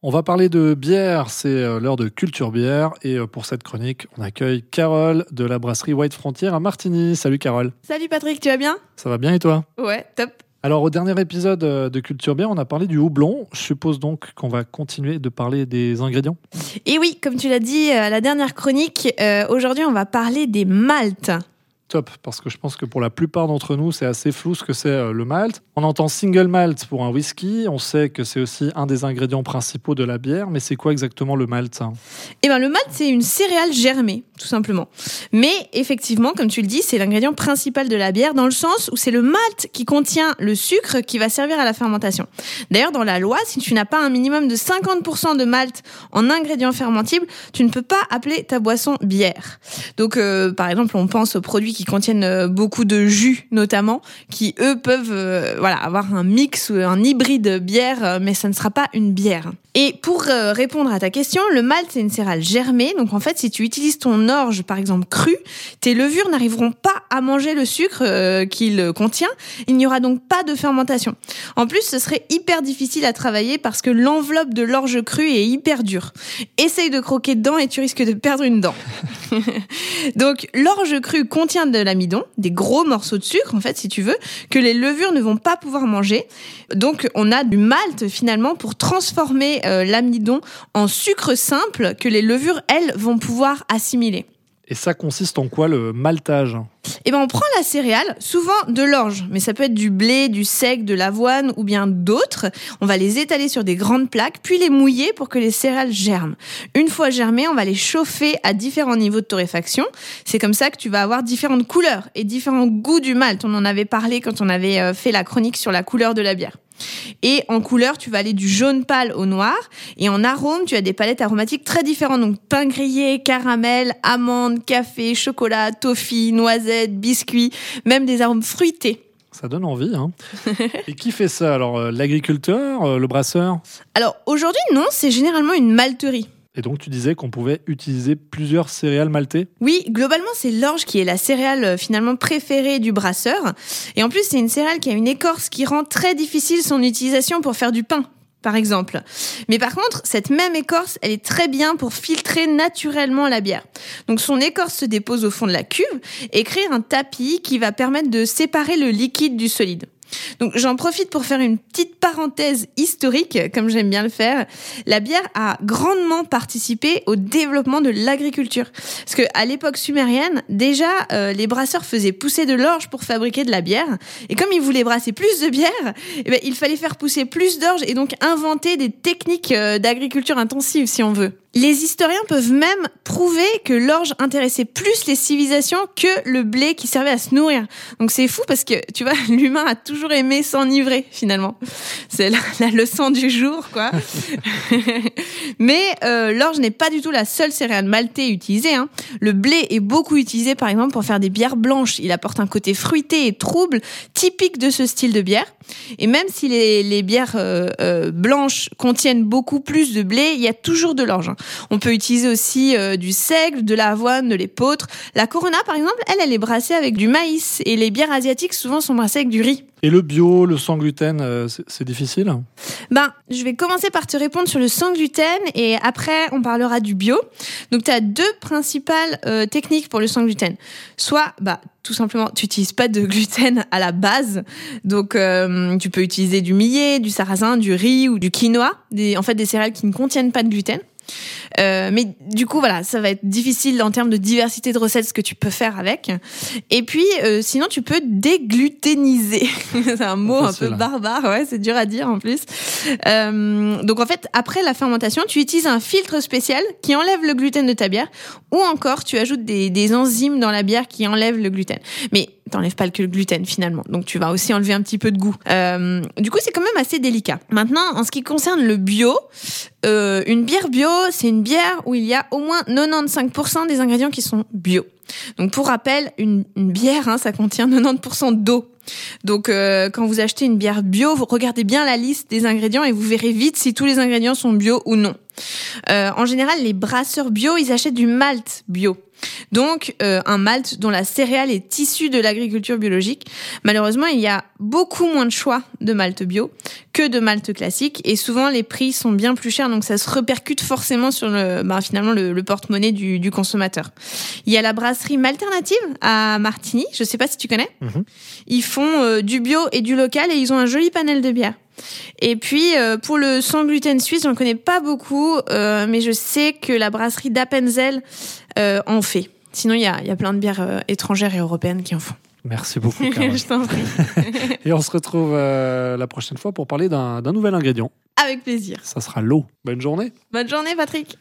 On va parler de bière, c'est euh, l'heure de culture bière et euh, pour cette chronique, on accueille Carole de la brasserie White Frontier à Martigny. Salut Carole. Salut Patrick, tu vas bien? Ça va bien et toi? Ouais, top. Alors au dernier épisode euh, de Culture Bière, on a parlé du houblon. Je suppose donc qu'on va continuer de parler des ingrédients. Et oui, comme tu l'as dit à la dernière chronique, aujourd'hui on va parler des maltes top parce que je pense que pour la plupart d'entre nous, c'est assez flou ce que c'est euh, le malt. On entend single malt pour un whisky, on sait que c'est aussi un des ingrédients principaux de la bière, mais c'est quoi exactement le malt Eh ben le malt c'est une céréale germée, tout simplement. Mais effectivement, comme tu le dis, c'est l'ingrédient principal de la bière dans le sens où c'est le malt qui contient le sucre qui va servir à la fermentation. D'ailleurs, dans la loi, si tu n'as pas un minimum de 50% de malt en ingrédient fermentible, tu ne peux pas appeler ta boisson bière. Donc euh, par exemple, on pense aux produits qui contiennent euh, beaucoup de jus notamment, qui eux peuvent euh, voilà avoir un mix ou un hybride bière, euh, mais ça ne sera pas une bière. Et pour répondre à ta question, le malt c'est une céréale germée, donc en fait si tu utilises ton orge par exemple cru, tes levures n'arriveront pas à manger le sucre qu'il contient. Il n'y aura donc pas de fermentation. En plus, ce serait hyper difficile à travailler parce que l'enveloppe de l'orge cru est hyper dure. Essaye de croquer dedans et tu risques de perdre une dent. donc l'orge cru contient de l'amidon, des gros morceaux de sucre en fait si tu veux, que les levures ne vont pas pouvoir manger. Donc on a du malt finalement pour transformer euh, l'amidon en sucre simple que les levures elles vont pouvoir assimiler. Et ça consiste en quoi le maltage? Eh ben on prend la céréale, souvent de l'orge, mais ça peut être du blé, du sec, de l'avoine ou bien d'autres. On va les étaler sur des grandes plaques, puis les mouiller pour que les céréales germent. Une fois germées, on va les chauffer à différents niveaux de torréfaction. C'est comme ça que tu vas avoir différentes couleurs et différents goûts du malt. On en avait parlé quand on avait euh, fait la chronique sur la couleur de la bière. Et en couleur, tu vas aller du jaune pâle au noir. Et en arôme, tu as des palettes aromatiques très différentes. Donc pain grillé, caramel, amande, café, chocolat, toffee, noisette, biscuit, même des arômes fruités. Ça donne envie. Hein. Et qui fait ça Alors, euh, l'agriculteur, euh, le brasseur? Alors, aujourd'hui, non, c'est généralement une malterie. Et donc tu disais qu'on pouvait utiliser plusieurs céréales maltées Oui, globalement c'est l'orge qui est la céréale euh, finalement préférée du brasseur. Et en plus c'est une céréale qui a une écorce qui rend très difficile son utilisation pour faire du pain. Par exemple. Mais par contre, cette même écorce, elle est très bien pour filtrer naturellement la bière. Donc son écorce se dépose au fond de la cuve et crée un tapis qui va permettre de séparer le liquide du solide. Donc j'en profite pour faire une petite parenthèse historique, comme j'aime bien le faire. La bière a grandement participé au développement de l'agriculture. Parce que à l'époque sumérienne, déjà euh, les brasseurs faisaient pousser de l'orge pour fabriquer de la bière. Et comme ils voulaient brasser plus de bière, eh ben, il fallait faire pousser plus d'orge et donc inventer des techniques euh, d'agriculture intensive, si on veut. Les historiens peuvent même prouver que l'orge intéressait plus les civilisations que le blé qui servait à se nourrir. Donc c'est fou parce que tu vois, l'humain a toujours aimé s'enivrer finalement. C'est la, leçon du jour, quoi. Mais euh, l'orge n'est pas du tout la seule céréale maltée utilisée. Hein. Le blé est beaucoup utilisé par exemple pour faire des bières blanches. Il apporte un côté fruité et trouble typique de ce style de bière. Et même si les, bières euh, euh, blanches contiennent beaucoup plus de blé, il y a toujours de l'orge. Hein. On peut utiliser aussi euh, du seigle, de l'avoine, de l'épeautre. La Corona, par exemple, elle, elle est brassée avec du maïs. Et les bières asiatiques, souvent, sont brassées avec du riz. Et le bio, le sans gluten, euh, c'est difficile Ben, je vais commencer par te répondre sur le sans gluten et après on parlera du bio. Donc tu as deux principales euh, techniques pour le sans gluten. Soit bah tout simplement tu n'utilises pas de gluten à la base. Donc tu peux utiliser du millet, du sarrasin, du riz ou du quinoa, en fait des céréales qui ne contiennent pas de gluten. Euh, mais du coup, voilà, ça va être difficile en termes de diversité de recettes ce que tu peux faire avec. Et puis, euh, sinon, tu peux dégluténiser. c'est un mot un peu barbare, ouais, c'est dur à dire en plus. Euh, donc en fait, après la fermentation, tu utilises un filtre spécial qui enlève le gluten de ta bière, ou encore tu ajoutes des, des enzymes dans la bière qui enlèvent le gluten. Mais t'enlèves pas que le gluten finalement. Donc tu vas aussi enlever un petit peu de goût. Euh, du coup, c'est quand même assez délicat. Maintenant, en ce qui concerne le bio, euh, une bière bio, c'est une bière où il y a au moins 95% des ingrédients qui sont bio. Donc pour rappel, une, bière, hein, ça contient 90% d'eau. Donc euh, quand vous achetez une bière bio, vous regardez bien la liste des ingrédients et vous verrez vite si tous les ingrédients sont bio ou non. Euh, en général, les brasseurs bio, ils achètent du malt bio. Donc euh, un malt dont la céréale est issue de l'agriculture biologique. Malheureusement, il y a beaucoup moins de choix de malt bio que de malt classique et souvent les prix sont bien plus chers donc ça se répercute forcément sur le bah, finalement le, le porte-monnaie du, du consommateur. Il y a la brasserie Malternative à Martigny, je sais pas si tu connais. Mhm. Ils font euh, du bio et du local et ils ont un joli panel de bières. Et puis euh, pour le sans gluten suisse, j'en connais pas beaucoup, euh, mais je sais que la brasserie d'Appenzell euh, en fait. Sinon, il y a, il y a plein de bières étrangères et européennes qui en font. Merci beaucoup, je t'en prie. Et on se retrouve euh, la prochaine fois pour parler d'un nouvel ingrédient. Avec plaisir. Ça sera l'eau. Bonne journée. Bonne journée, Patrick.